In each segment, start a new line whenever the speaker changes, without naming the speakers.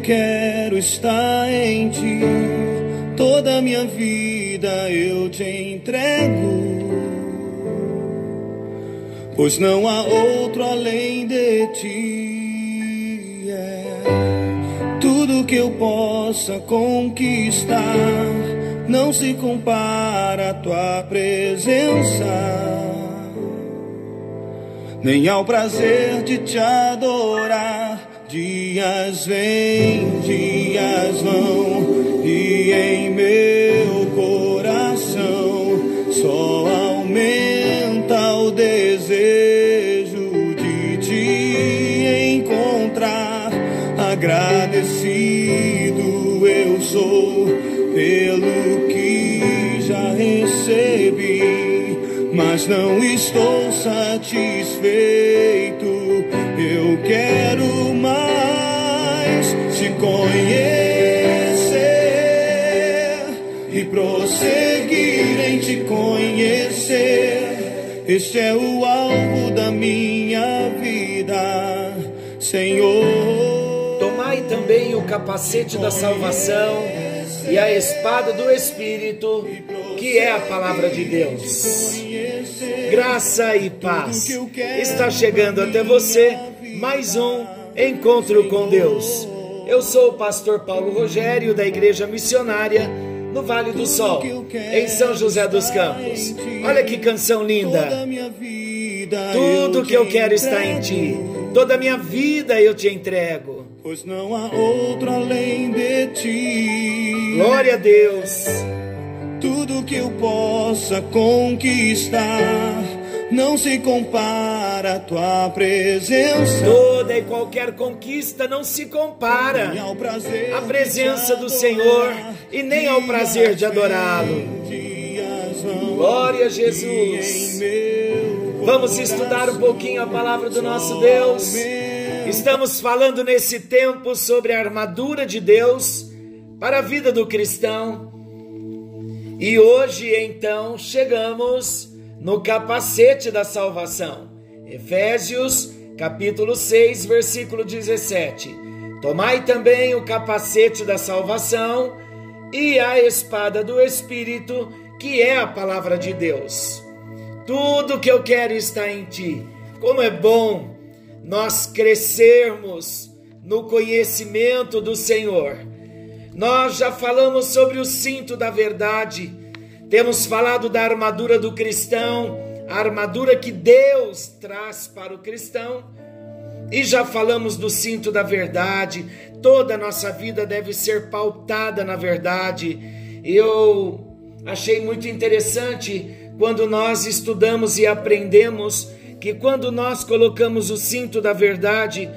quero estar em ti. Toda a minha vida eu te entrego. Pois não há outro além de ti. É tudo que eu possa conquistar não se compara à tua presença nem ao prazer de te adorar. Dias vêm, dias vão, e em meu coração só aumenta o desejo de te encontrar. Agradecido eu sou pelo que já recebi, mas não estou satisfeito. Eu quero se conhecer e prosseguir em te conhecer. Este é o alvo da minha vida, Senhor.
Tomai também o capacete da salvação e a espada do Espírito, que é a palavra de Deus. Graça e paz. Está chegando até você mais um encontro com Deus. Eu sou o pastor Paulo Rogério da Igreja Missionária no Vale do Sol, em São José dos Campos. Olha que canção linda. Tudo que eu quero está em ti. Toda a minha vida eu te entrego.
Pois não há outro além de ti.
Glória a Deus.
Tudo que eu possa conquistar não se compara à tua presença.
Toda e qualquer conquista não se compara à presença do Senhor e nem ao prazer de adorá-lo. Glória a Jesus. Vamos estudar um pouquinho a palavra do nosso Deus. Estamos falando nesse tempo sobre a armadura de Deus para a vida do cristão. E hoje, então, chegamos no capacete da salvação. Efésios, capítulo 6, versículo 17. Tomai também o capacete da salvação e a espada do Espírito, que é a palavra de Deus. Tudo que eu quero está em ti. Como é bom nós crescermos no conhecimento do Senhor. Nós já falamos sobre o cinto da verdade temos falado da armadura do cristão, a armadura que Deus traz para o cristão. E já falamos do cinto da verdade. Toda a nossa vida deve ser pautada na verdade. Eu achei muito interessante quando nós estudamos e aprendemos que quando nós colocamos o cinto da verdade,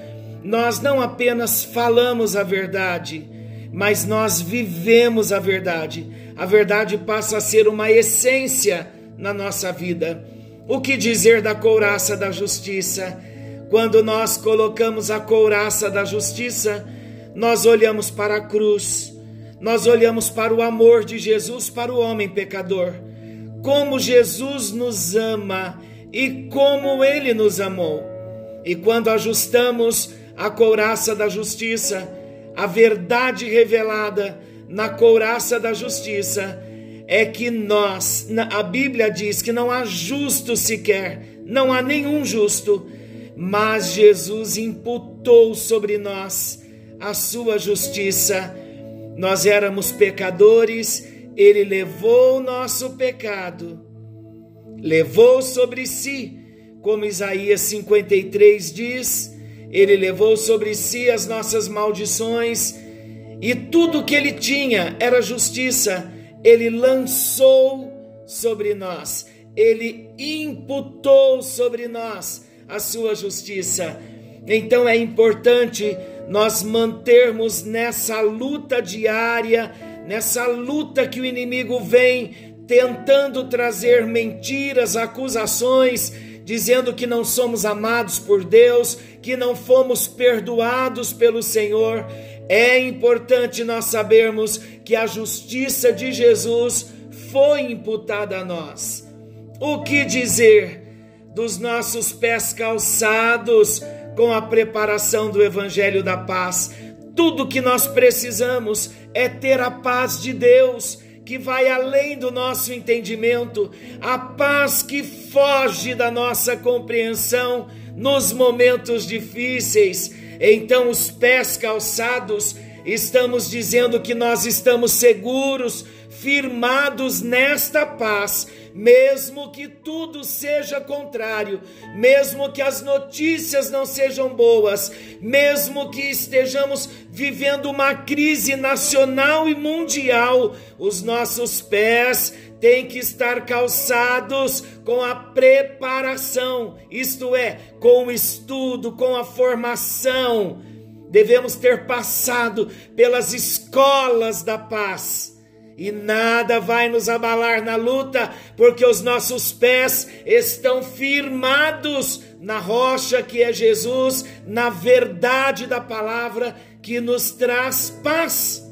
nós não apenas falamos a verdade, mas nós vivemos a verdade a verdade passa a ser uma essência na nossa vida. O que dizer da couraça da justiça? Quando nós colocamos a couraça da justiça, nós olhamos para a cruz, nós olhamos para o amor de Jesus para o homem pecador. Como Jesus nos ama e como ele nos amou. E quando ajustamos a couraça da justiça, a verdade revelada, na couraça da justiça é que nós, a Bíblia diz que não há justo sequer, não há nenhum justo, mas Jesus imputou sobre nós a sua justiça. Nós éramos pecadores, ele levou o nosso pecado, levou sobre si, como Isaías 53 diz, ele levou sobre si as nossas maldições e tudo que ele tinha era justiça, ele lançou sobre nós, ele imputou sobre nós a sua justiça. Então é importante nós mantermos nessa luta diária, nessa luta que o inimigo vem tentando trazer mentiras, acusações, dizendo que não somos amados por Deus, que não fomos perdoados pelo Senhor. É importante nós sabermos que a justiça de Jesus foi imputada a nós. O que dizer dos nossos pés calçados com a preparação do Evangelho da Paz? Tudo que nós precisamos é ter a paz de Deus, que vai além do nosso entendimento, a paz que foge da nossa compreensão nos momentos difíceis. Então, os pés calçados, estamos dizendo que nós estamos seguros, firmados nesta paz mesmo que tudo seja contrário, mesmo que as notícias não sejam boas, mesmo que estejamos vivendo uma crise nacional e mundial, os nossos pés têm que estar calçados com a preparação, isto é, com o estudo, com a formação. Devemos ter passado pelas escolas da paz e nada vai nos abalar na luta, porque os nossos pés estão firmados na rocha que é Jesus, na verdade da palavra que nos traz paz.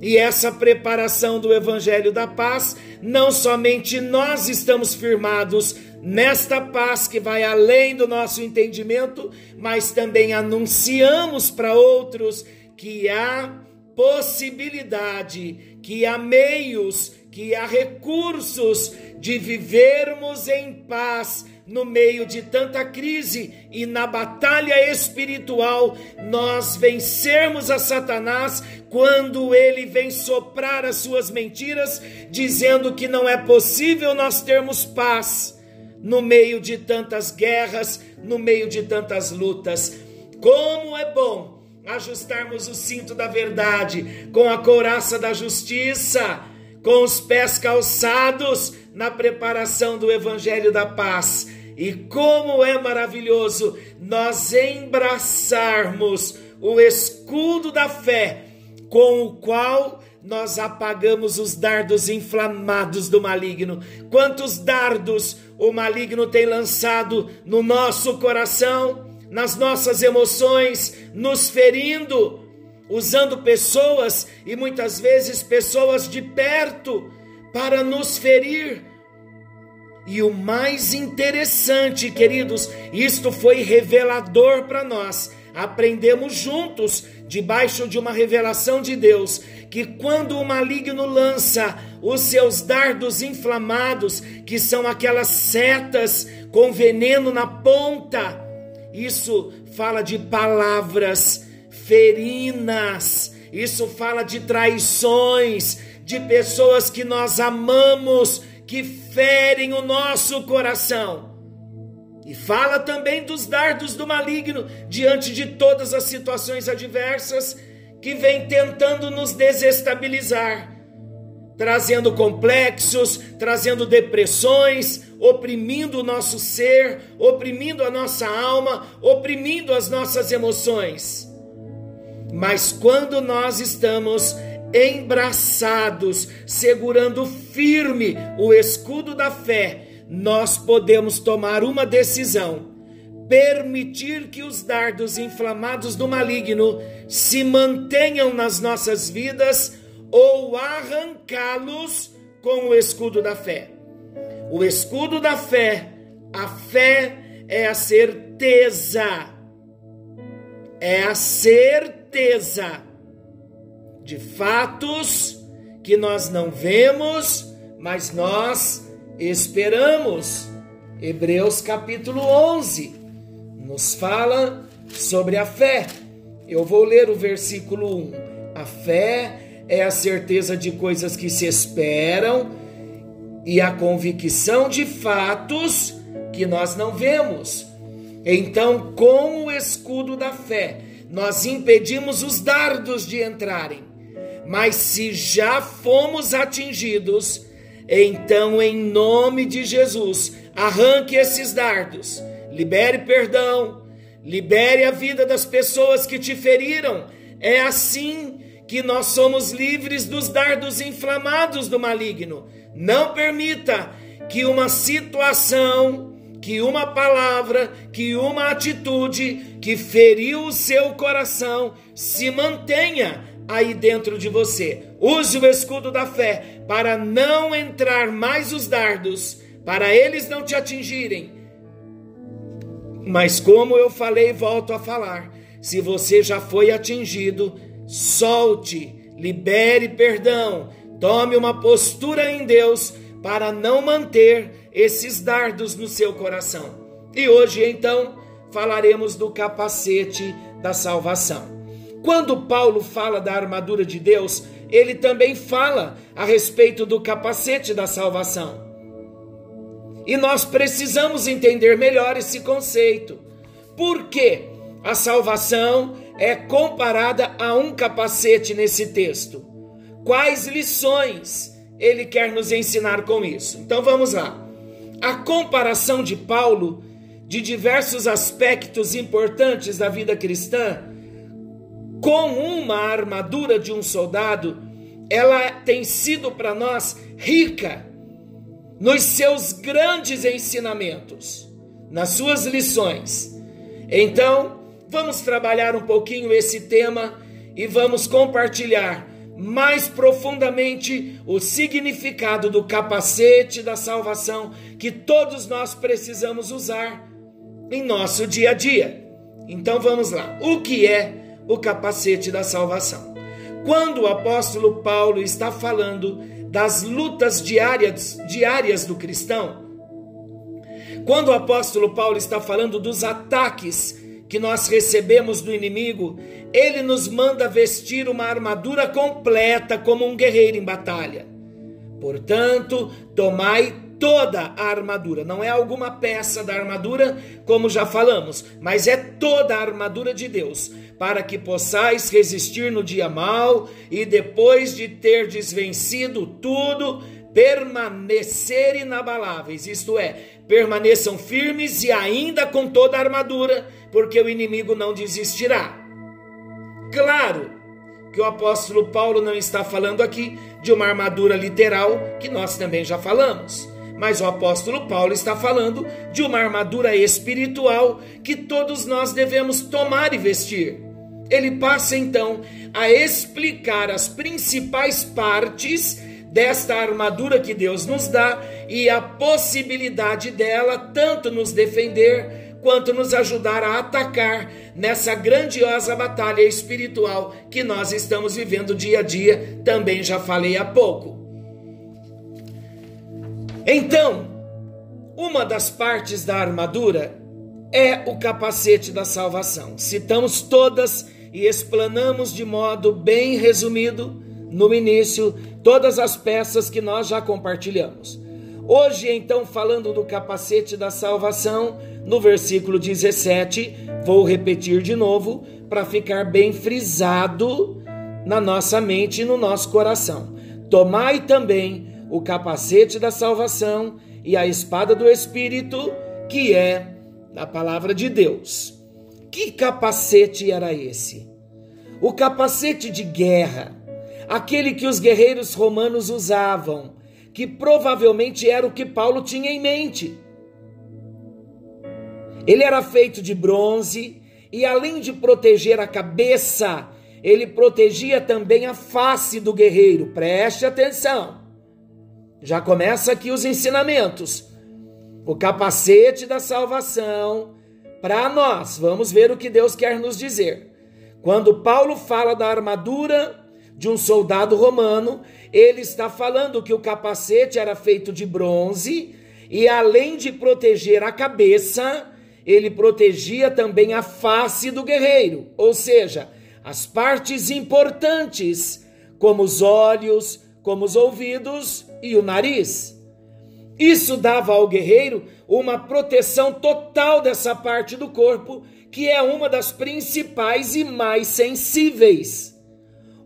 E essa preparação do Evangelho da Paz, não somente nós estamos firmados nesta paz que vai além do nosso entendimento, mas também anunciamos para outros que há possibilidade, que há meios, que há recursos de vivermos em paz no meio de tanta crise e na batalha espiritual, nós vencermos a Satanás quando ele vem soprar as suas mentiras, dizendo que não é possível nós termos paz no meio de tantas guerras, no meio de tantas lutas. Como é bom ajustarmos o cinto da verdade com a couraça da justiça, com os pés calçados na preparação do evangelho da paz. E como é maravilhoso nós embraçarmos o escudo da fé, com o qual nós apagamos os dardos inflamados do maligno. Quantos dardos o maligno tem lançado no nosso coração? nas nossas emoções, nos ferindo, usando pessoas e muitas vezes pessoas de perto para nos ferir. E o mais interessante, queridos, isto foi revelador para nós. Aprendemos juntos, debaixo de uma revelação de Deus, que quando o maligno lança os seus dardos inflamados, que são aquelas setas com veneno na ponta, isso fala de palavras ferinas, isso fala de traições, de pessoas que nós amamos, que ferem o nosso coração. E fala também dos dardos do maligno diante de todas as situações adversas que vem tentando nos desestabilizar trazendo complexos, trazendo depressões, oprimindo o nosso ser, oprimindo a nossa alma, oprimindo as nossas emoções. Mas quando nós estamos embraçados, segurando firme o escudo da fé, nós podemos tomar uma decisão: permitir que os dardos inflamados do maligno se mantenham nas nossas vidas ou arrancá-los com o escudo da fé. O escudo da fé, a fé é a certeza, é a certeza de fatos que nós não vemos, mas nós esperamos. Hebreus capítulo 11 nos fala sobre a fé. Eu vou ler o versículo 1. A fé é a certeza de coisas que se esperam e a convicção de fatos que nós não vemos. Então, com o escudo da fé, nós impedimos os dardos de entrarem. Mas se já fomos atingidos, então, em nome de Jesus, arranque esses dardos, libere perdão, libere a vida das pessoas que te feriram. É assim que nós somos livres dos dardos inflamados do maligno. Não permita que uma situação, que uma palavra, que uma atitude que feriu o seu coração se mantenha aí dentro de você. Use o escudo da fé para não entrar mais os dardos, para eles não te atingirem. Mas como eu falei, volto a falar, Se você já foi atingido, solte, libere perdão, tome uma postura em Deus para não manter esses dardos no seu coração. E hoje, então, falaremos do capacete da salvação. Quando Paulo fala da armadura de Deus, ele também fala a respeito do capacete da salvação. E nós precisamos entender melhor esse conceito. Por que a salvação é comparada a um capacete nesse texto? Quais lições ele quer nos ensinar com isso? Então vamos lá. A comparação de Paulo de diversos aspectos importantes da vida cristã com uma armadura de um soldado, ela tem sido para nós rica nos seus grandes ensinamentos, nas suas lições. Então, vamos trabalhar um pouquinho esse tema e vamos compartilhar mais profundamente o significado do capacete da salvação que todos nós precisamos usar em nosso dia a dia. Então vamos lá. O que é o capacete da salvação? Quando o apóstolo Paulo está falando das lutas diárias, diárias do cristão, quando o apóstolo Paulo está falando dos ataques que nós recebemos do inimigo, ele nos manda vestir uma armadura completa como um guerreiro em batalha. Portanto, tomai toda a armadura, não é alguma peça da armadura, como já falamos, mas é toda a armadura de Deus, para que possais resistir no dia mal e depois de ter desvencido tudo, permanecer inabaláveis, isto é, permaneçam firmes e ainda com toda a armadura, porque o inimigo não desistirá. Claro que o apóstolo Paulo não está falando aqui de uma armadura literal, que nós também já falamos. Mas o apóstolo Paulo está falando de uma armadura espiritual que todos nós devemos tomar e vestir. Ele passa então a explicar as principais partes desta armadura que Deus nos dá e a possibilidade dela tanto nos defender quanto nos ajudar a atacar nessa grandiosa batalha espiritual que nós estamos vivendo dia a dia, também já falei há pouco. Então, uma das partes da armadura é o capacete da salvação. Citamos todas e explanamos de modo bem resumido no início todas as peças que nós já compartilhamos. Hoje, então, falando do capacete da salvação, no versículo 17, vou repetir de novo para ficar bem frisado na nossa mente e no nosso coração. Tomai também o capacete da salvação e a espada do Espírito, que é a palavra de Deus. Que capacete era esse? O capacete de guerra, aquele que os guerreiros romanos usavam, que provavelmente era o que Paulo tinha em mente. Ele era feito de bronze e, além de proteger a cabeça, ele protegia também a face do guerreiro. Preste atenção. Já começa aqui os ensinamentos. O capacete da salvação para nós. Vamos ver o que Deus quer nos dizer. Quando Paulo fala da armadura de um soldado romano, ele está falando que o capacete era feito de bronze e além de proteger a cabeça, ele protegia também a face do guerreiro, ou seja, as partes importantes, como os olhos, como os ouvidos e o nariz. Isso dava ao guerreiro uma proteção total dessa parte do corpo, que é uma das principais e mais sensíveis.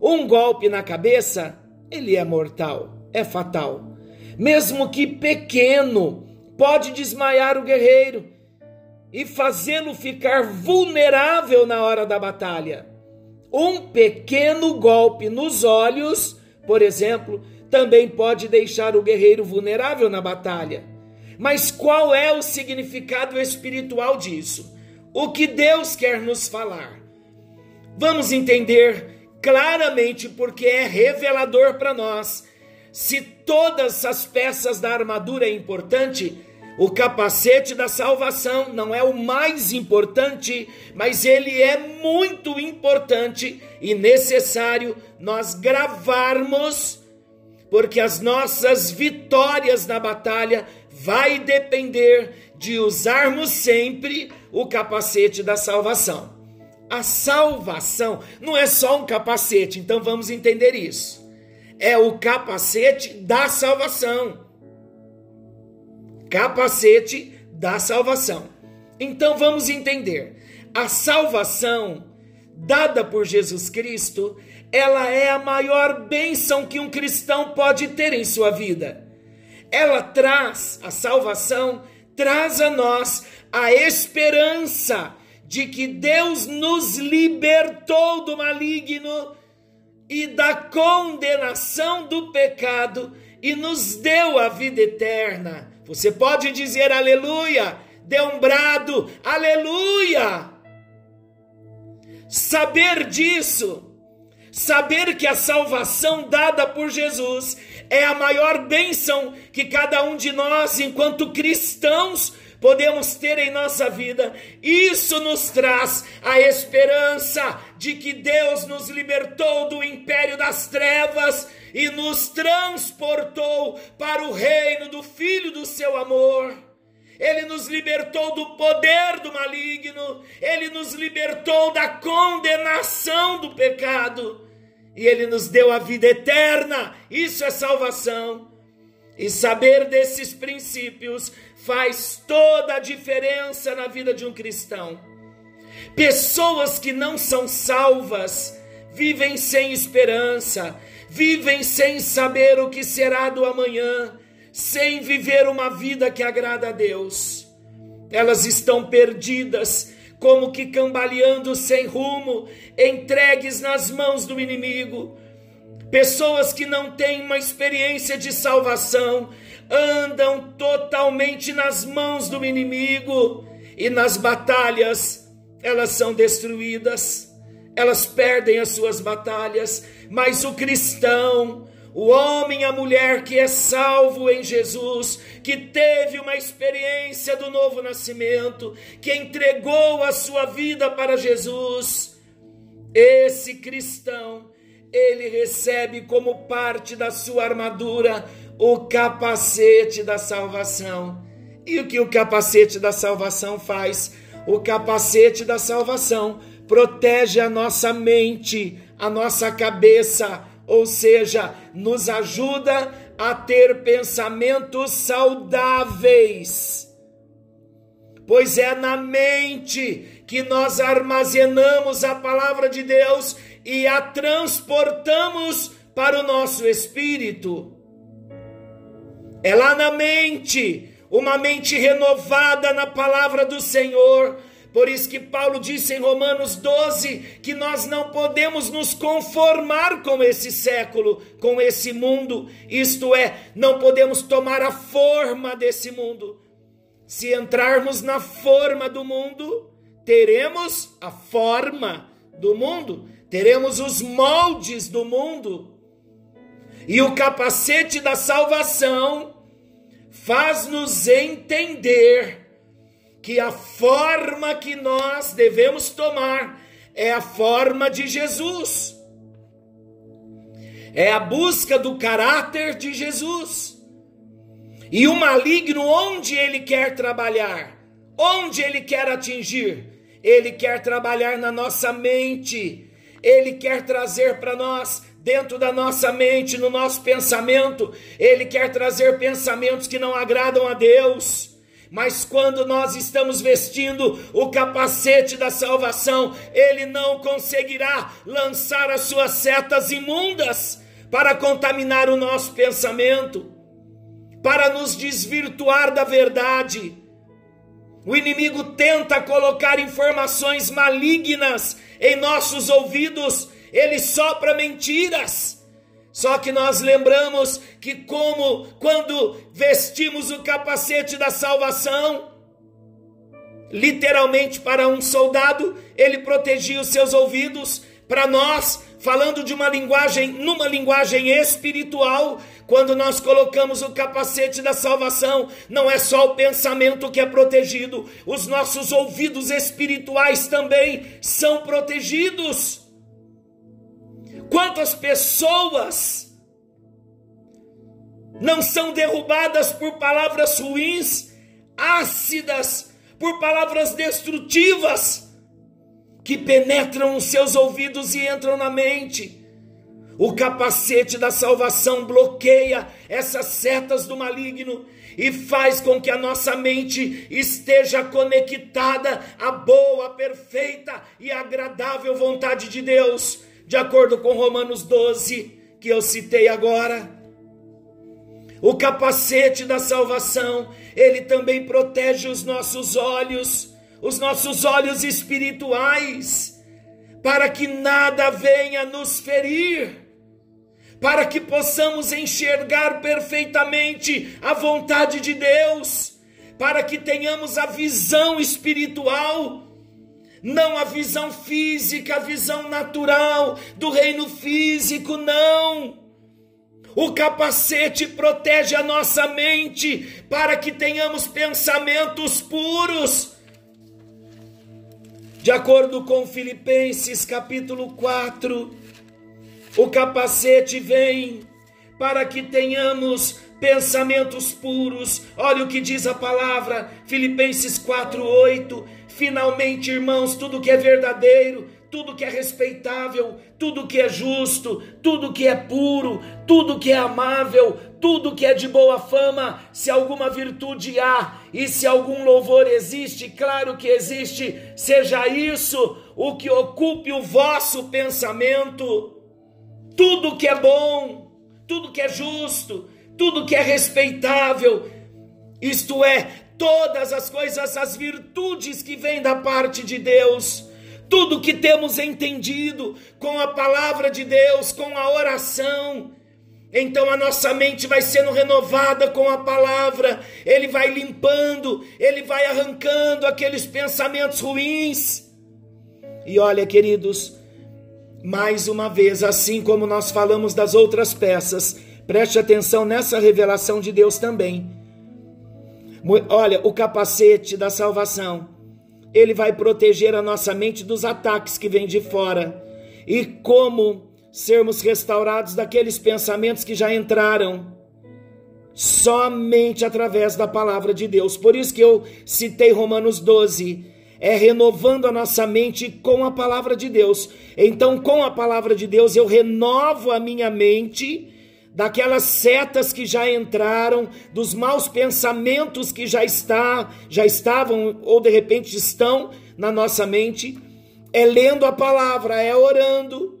Um golpe na cabeça, ele é mortal, é fatal. Mesmo que pequeno, pode desmaiar o guerreiro e fazê-lo ficar vulnerável na hora da batalha. Um pequeno golpe nos olhos, por exemplo, também pode deixar o guerreiro vulnerável na batalha. Mas qual é o significado espiritual disso? O que Deus quer nos falar? Vamos entender claramente porque é revelador para nós. Se todas as peças da armadura é importante, O capacete da salvação não é o mais importante, mas ele é muito importante e necessário nós gravarmos, porque as nossas vitórias na batalha vai depender de usarmos sempre o capacete da salvação. A salvação não é só um capacete, então vamos entender isso. É o capacete da salvação. Capacete da salvação. Então vamos entender. A salvação dada por Jesus Cristo, ela é a maior bênção que um cristão pode ter em sua vida. Ela traz, a salvação traz a nós a esperança de que Deus nos libertou do maligno e da condenação do pecado e nos deu a vida eterna. Você pode dizer aleluia, dê um brado, aleluia. Saber disso, saber que a salvação dada por Jesus é a maior bênção que cada um de nós, enquanto cristãos, podemos ter em nossa vida, isso nos traz a esperança de que Deus nos libertou do império das trevas e nos transportou para o reino do Filho do seu amor. Ele nos libertou do poder do maligno, ele nos libertou da condenação do pecado, e ele nos deu a vida eterna. Isso é salvação. E saber desses princípios faz toda a diferença na vida de um cristão. Pessoas que não são salvas vivem sem esperança, vivem sem saber o que será do amanhã, sem viver uma vida que agrada a Deus. Elas estão perdidas, como que cambaleando sem rumo, entregues nas mãos do inimigo. Pessoas que não têm uma experiência de salvação, andam totalmente nas mãos do inimigo e nas batalhas elas são destruídas, elas perdem as suas batalhas, mas o cristão, o homem, a mulher que é salvo em Jesus, que teve uma experiência do novo nascimento, que entregou a sua vida para Jesus, esse cristão, ele recebe como parte da sua armadura o capacete da salvação. E o que o capacete da salvação faz? O capacete da salvação protege a nossa mente, a nossa cabeça, ou seja, nos ajuda a ter pensamentos saudáveis. Pois é na mente que nós armazenamos a palavra de Deus e a transportamos para o nosso espírito. É lá na mente, uma mente renovada na palavra do Senhor. Por isso que Paulo disse em Romanos 12 que nós não podemos nos conformar com esse século, com esse mundo, isto é, não podemos tomar a forma desse mundo. Se entrarmos na forma do mundo, teremos a forma do mundo, teremos os moldes do mundo. E o capacete da salvação faz-nos entender que a forma que nós devemos tomar é a forma de Jesus. É a busca do caráter de Jesus. E o maligno, onde ele quer trabalhar? Onde ele quer atingir? Ele quer trabalhar na nossa mente. Ele quer trazer para nós dentro da nossa mente, no nosso pensamento. Ele quer trazer pensamentos que não agradam a Deus. Mas quando nós estamos vestindo o capacete da salvação, ele não conseguirá lançar as suas setas imundas para contaminar o nosso pensamento, para nos desvirtuar da verdade. O inimigo tenta colocar informações malignas em nossos ouvidos ele sopra mentiras. Só que nós lembramos que, como quando vestimos o capacete da salvação, literalmente para um soldado, ele protegia os seus ouvidos, para nós falando de uma linguagem, numa linguagem espiritual, quando nós colocamos o capacete da salvação, não é só o pensamento que é protegido, os nossos ouvidos espirituais também são protegidos. Quantas pessoas não são derrubadas por palavras ruins, ácidas, por palavras destrutivas? que penetram os seus ouvidos e entram na mente. O capacete da salvação bloqueia essas setas do maligno e faz com que a nossa mente esteja conectada à boa, perfeita e agradável vontade de Deus, de acordo com Romanos 12, que eu citei agora. O capacete da salvação, ele também protege os nossos olhos os nossos olhos espirituais, para que nada venha nos ferir, para que possamos enxergar perfeitamente a vontade de Deus, para que tenhamos a visão espiritual, não a visão física, a visão natural do reino físico, não. O capacete protege a nossa mente para que tenhamos pensamentos puros de acordo com Filipenses capítulo 4, o capacete vem para que tenhamos pensamentos puros. Olha o que diz a palavra, Filipenses 4:8. Finalmente, irmãos, tudo que é verdadeiro, tudo que é respeitável, tudo que é justo, tudo que é puro, tudo que é amável, tudo que é de boa fama, se alguma virtude há e se algum louvor existe, claro que existe, seja isso o que ocupe o vosso pensamento. Tudo que é bom, tudo que é justo, tudo que é respeitável, isto é, todas as coisas, as virtudes que vêm da parte de Deus tudo que temos entendido com a palavra de Deus, com a oração. Então a nossa mente vai sendo renovada com a palavra, ele vai limpando, ele vai arrancando aqueles pensamentos ruins. E olha, queridos, mais uma vez, assim como nós falamos das outras peças, preste atenção nessa revelação de Deus também. Olha, o capacete da salvação ele vai proteger a nossa mente dos ataques que vêm de fora. E como sermos restaurados daqueles pensamentos que já entraram somente através da palavra de Deus. Por isso que eu citei Romanos 12, é renovando a nossa mente com a palavra de Deus. Então, com a palavra de Deus, eu renovo a minha mente daquelas setas que já entraram, dos maus pensamentos que já está, já estavam ou de repente estão na nossa mente, é lendo a palavra, é orando,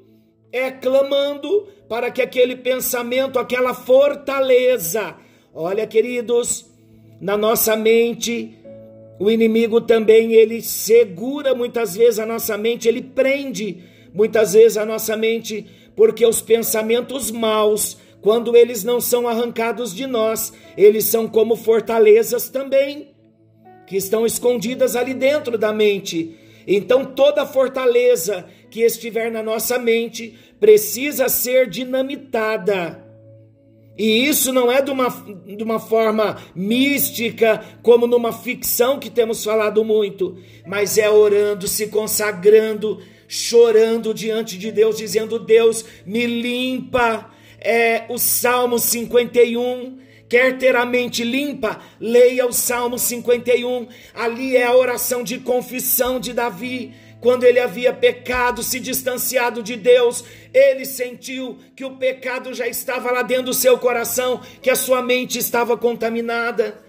é clamando para que aquele pensamento, aquela fortaleza, olha, queridos, na nossa mente, o inimigo também ele segura muitas vezes a nossa mente, ele prende muitas vezes a nossa mente, porque os pensamentos maus quando eles não são arrancados de nós, eles são como fortalezas também, que estão escondidas ali dentro da mente. Então, toda fortaleza que estiver na nossa mente precisa ser dinamitada. E isso não é de uma, de uma forma mística, como numa ficção que temos falado muito, mas é orando, se consagrando, chorando diante de Deus, dizendo: Deus, me limpa, é o Salmo 51. Quer ter a mente limpa? Leia o Salmo 51. Ali é a oração de confissão de Davi. Quando ele havia pecado, se distanciado de Deus, ele sentiu que o pecado já estava lá dentro do seu coração, que a sua mente estava contaminada.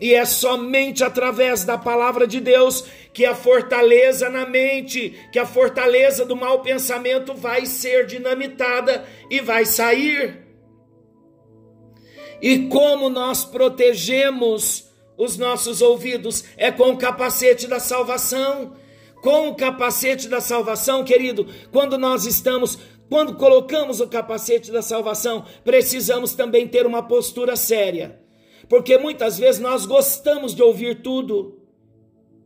E é somente através da palavra de Deus que a fortaleza na mente, que a fortaleza do mau pensamento vai ser dinamitada e vai sair. E como nós protegemos os nossos ouvidos? É com o capacete da salvação. Com o capacete da salvação, querido, quando nós estamos quando colocamos o capacete da salvação, precisamos também ter uma postura séria, porque muitas vezes nós gostamos de ouvir tudo,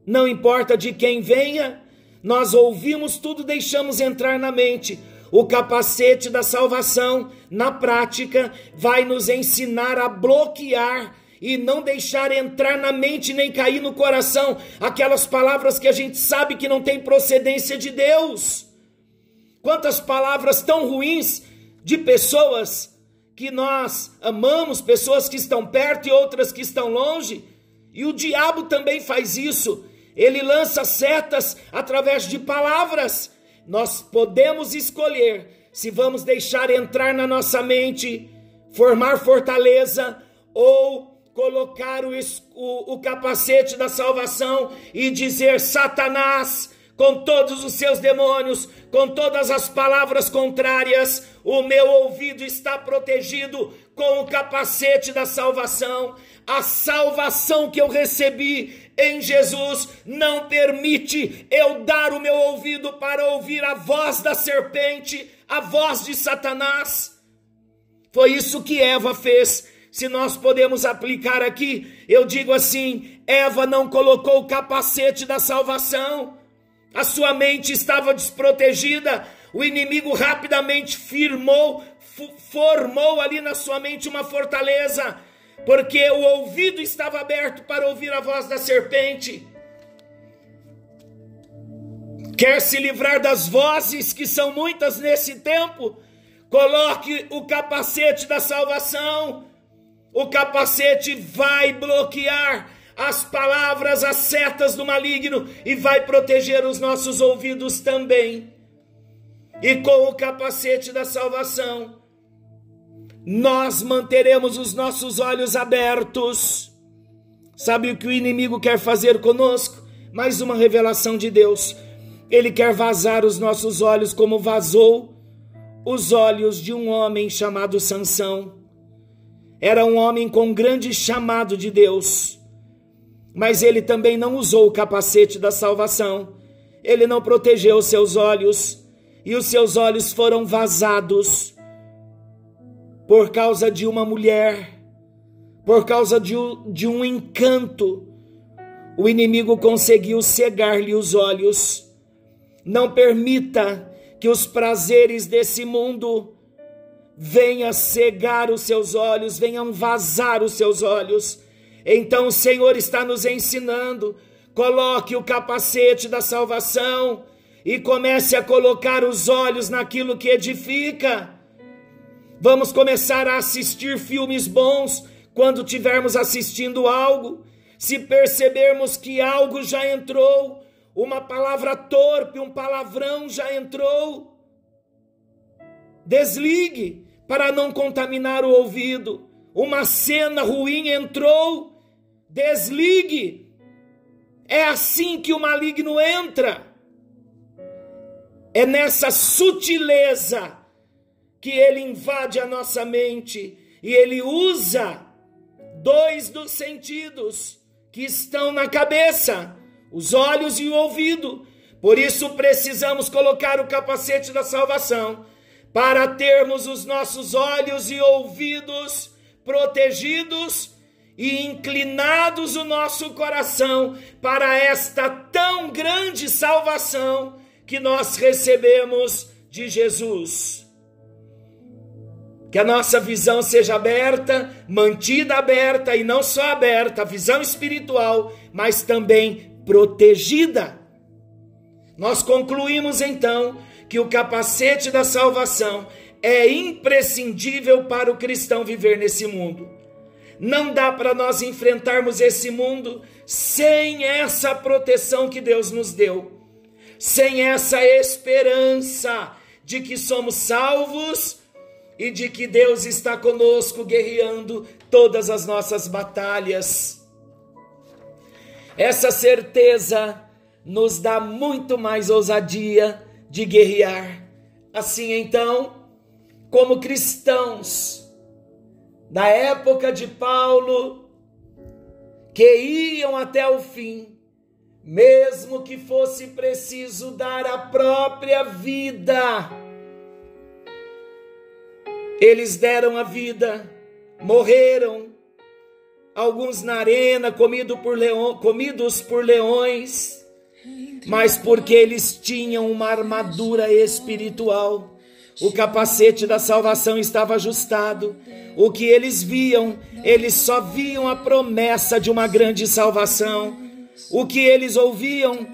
não importa de quem venha, nós ouvimos tudo, deixamos entrar na mente. O capacete da salvação, na prática, vai nos ensinar a bloquear e não deixar entrar na mente nem cair no coração aquelas palavras que a gente sabe que não tem procedência de Deus. Quantas palavras tão ruins de pessoas que nós amamos, pessoas que estão perto e outras que estão longe. E o diabo também faz isso. Ele lança setas através de palavras. Nós podemos escolher se vamos deixar entrar na nossa mente, formar fortaleza ou colocar o, o, o capacete da salvação e dizer: Satanás, com todos os seus demônios, com todas as palavras contrárias, o meu ouvido está protegido com o capacete da salvação. A salvação que eu recebi em Jesus não permite eu dar o meu ouvido para ouvir a voz da serpente, a voz de Satanás. Foi isso que Eva fez. Se nós podemos aplicar aqui, eu digo assim: Eva não colocou o capacete da salvação a sua mente estava desprotegida, o inimigo rapidamente firmou, formou ali na sua mente uma fortaleza, porque o ouvido estava aberto para ouvir a voz da serpente. Quer se livrar das vozes que são muitas nesse tempo? Coloque o capacete da salvação. O capacete vai bloquear as palavras, as setas do maligno e vai proteger os nossos ouvidos também. E com o capacete da salvação, nós manteremos os nossos olhos abertos. Sabe o que o inimigo quer fazer conosco? Mais uma revelação de Deus. Ele quer vazar os nossos olhos como vazou os olhos de um homem chamado Sansão. Era um homem com grande chamado de Deus mas ele também não usou o capacete da salvação. Ele não protegeu os seus olhos, e os seus olhos foram vazados por causa de uma mulher, por causa de um, de um encanto. O inimigo conseguiu cegar-lhe os olhos. Não permita que os prazeres desse mundo venham cegar os seus olhos, venham vazar os seus olhos então o Senhor está nos ensinando: coloque o capacete da salvação e comece a colocar os olhos naquilo que edifica. Vamos começar a assistir filmes bons quando tivermos assistindo algo. Se percebermos que algo já entrou, uma palavra torpe, um palavrão já entrou, desligue para não contaminar o ouvido. Uma cena ruim entrou, Desligue. É assim que o maligno entra. É nessa sutileza que ele invade a nossa mente e ele usa dois dos sentidos que estão na cabeça, os olhos e o ouvido. Por isso precisamos colocar o capacete da salvação para termos os nossos olhos e ouvidos protegidos e inclinados o nosso coração para esta tão grande salvação que nós recebemos de Jesus. Que a nossa visão seja aberta, mantida aberta e não só aberta, a visão espiritual, mas também protegida. Nós concluímos então que o capacete da salvação é imprescindível para o cristão viver nesse mundo. Não dá para nós enfrentarmos esse mundo sem essa proteção que Deus nos deu, sem essa esperança de que somos salvos e de que Deus está conosco guerreando todas as nossas batalhas. Essa certeza nos dá muito mais ousadia de guerrear. Assim então, como cristãos, na época de Paulo, que iam até o fim, mesmo que fosse preciso dar a própria vida. Eles deram a vida, morreram, alguns na arena, comido por leão, comidos por leões, mas porque eles tinham uma armadura espiritual O capacete da salvação estava ajustado. O que eles viam, eles só viam a promessa de uma grande salvação. O que eles ouviam,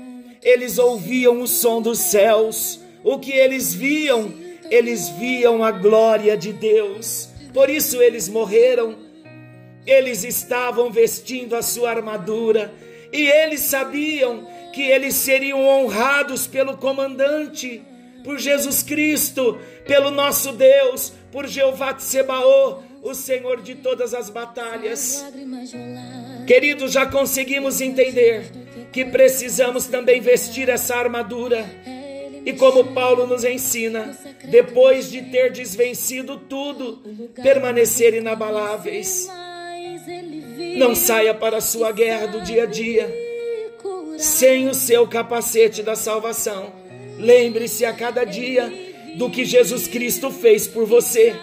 eles ouviam o som dos céus. O que eles viam, eles viam a glória de Deus. Por isso eles morreram. Eles estavam vestindo a sua armadura e eles sabiam que eles seriam honrados pelo comandante, por Jesus Cristo, pelo nosso Deus, por Jeová Tsebaô, o Senhor de todas as batalhas. Queridos, já conseguimos entender que precisamos também vestir essa armadura. E como Paulo nos ensina, depois de ter desvencido tudo, permanecer inabaláveis. Não saia para a sua guerra do dia a dia sem o seu capacete da salvação. Lembre-se a cada dia do que Jesus Cristo fez por você,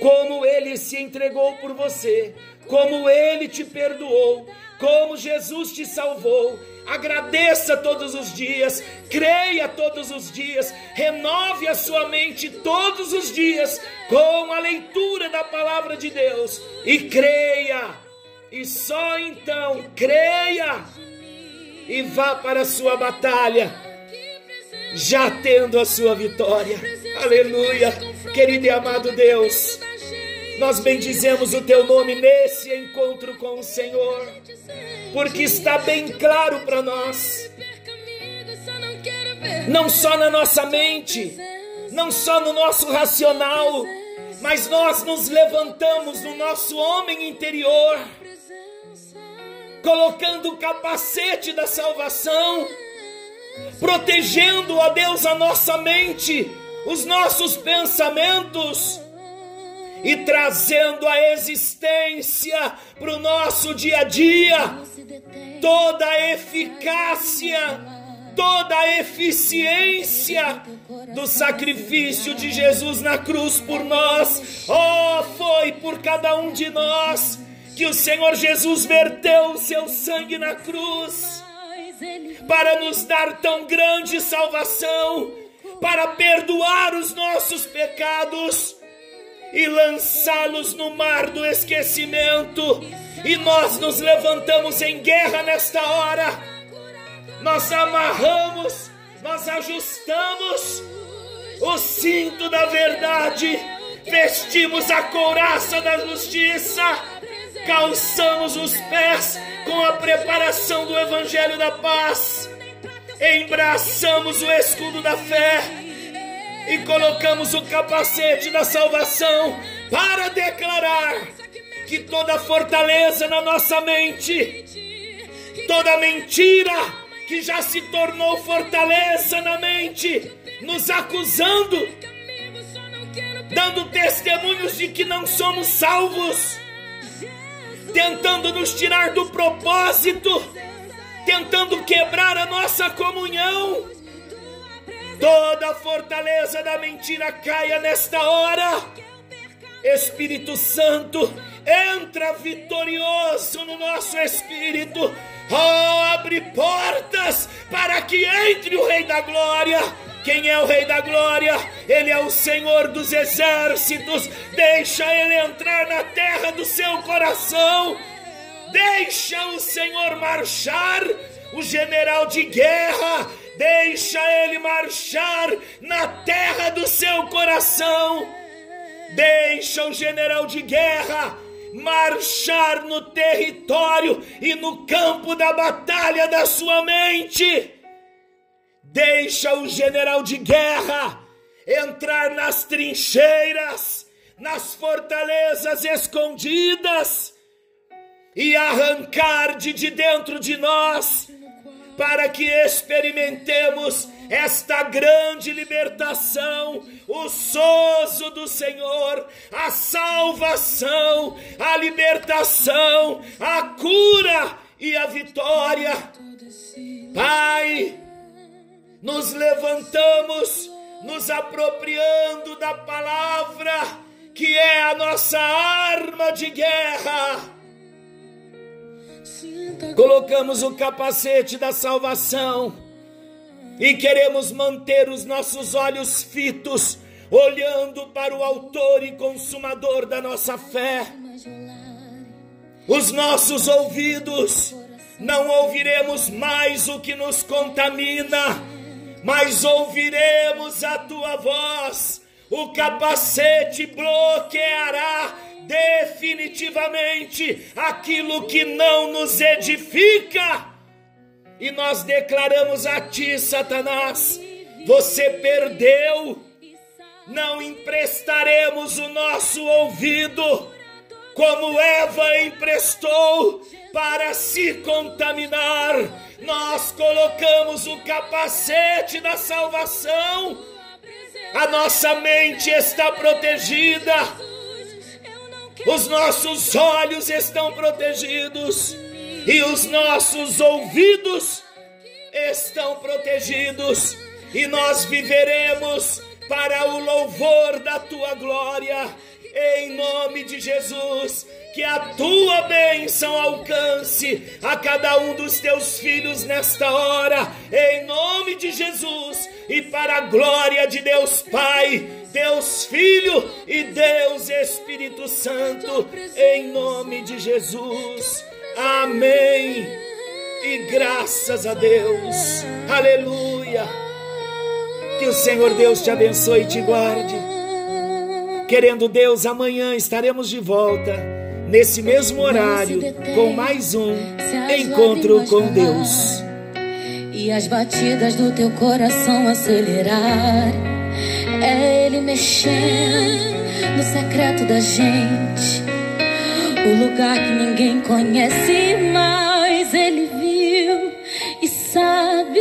como ele se entregou por você, como ele te perdoou, como Jesus te salvou. Agradeça todos os dias, creia todos os dias, renove a sua mente todos os dias com a leitura da palavra de Deus. E creia, e só então creia. E vá para a sua batalha, já tendo a sua vitória. Aleluia, querido e amado Deus. Nós bendizemos o teu nome nesse encontro com o Senhor, porque está bem claro para nós, não só na nossa mente, não só no nosso racional, mas nós nos levantamos no nosso homem interior colocando o capacete da salvação, protegendo, a Deus, a nossa mente, os nossos pensamentos e trazendo a existência para o nosso dia a dia toda a eficácia, toda a eficiência do sacrifício de Jesus na cruz por nós. Oh, foi por cada um de nós que o Senhor Jesus verteu o seu sangue na cruz para nos dar tão grande salvação, para perdoar os nossos pecados e lançá-los no mar do esquecimento. E nós nos levantamos em guerra nesta hora. Nós amarramos, nós ajustamos o cinto da verdade, vestimos a couraça da justiça calçamos os pés com a preparação do Evangelho da Paz, embraçamos o escudo da fé e colocamos o capacete da salvação para declarar que toda fortaleza na nossa mente, toda mentira que já se tornou fortaleza na mente, nos acusando, dando testemunhos de que não somos salvos tentando nos tirar do propósito, tentando quebrar a nossa comunhão. Toda a fortaleza da mentira caia nesta hora. Espírito Santo, entra vitorioso no nosso espírito. Oh, abre portas para que entre o Rei da Glória quem é o Rei da Glória? Ele é o Senhor dos exércitos. Deixa ele entrar na terra do seu coração. Deixa o Senhor marchar, o general de guerra. Deixa ele marchar na terra do seu coração. Deixa o general de guerra marchar no território e no campo da batalha da sua mente. Deixa o general de guerra entrar nas trincheiras, nas fortalezas escondidas e arrancar de, de dentro de nós, para que experimentemos esta grande libertação, o sozo do Senhor, a salvação, a libertação, a cura e a vitória. Pai, nos levantamos, nos apropriando da palavra, que é a nossa arma de guerra. Colocamos o capacete da salvação e queremos manter os nossos olhos fitos olhando para o Autor e Consumador da nossa fé. Os nossos ouvidos não ouviremos mais o que nos contamina, mas ouviremos a tua voz. O capacete bloqueará definitivamente aquilo que não nos edifica. E nós declaramos a ti, Satanás, você perdeu. Não emprestaremos o nosso ouvido, como Eva emprestou para se contaminar. Nós colocamos o capacete da salvação. A nossa mente está protegida. Os nossos olhos estão protegidos e os nossos ouvidos estão protegidos, e nós viveremos para o louvor da tua glória, em nome de Jesus. Que a tua bênção alcance a cada um dos teus filhos nesta hora, em nome de Jesus, e para a glória de Deus Pai, Deus Filho e Deus Espírito Santo, em nome de Jesus. Amém. E graças a Deus. Aleluia. Que o Senhor Deus te abençoe e te guarde. Querendo Deus, amanhã estaremos de volta nesse mesmo horário com mais um encontro com Deus.
E as batidas do teu coração acelerar. É Ele mexendo no secreto da gente o lugar que ninguém conhece, mas ele viu e sabe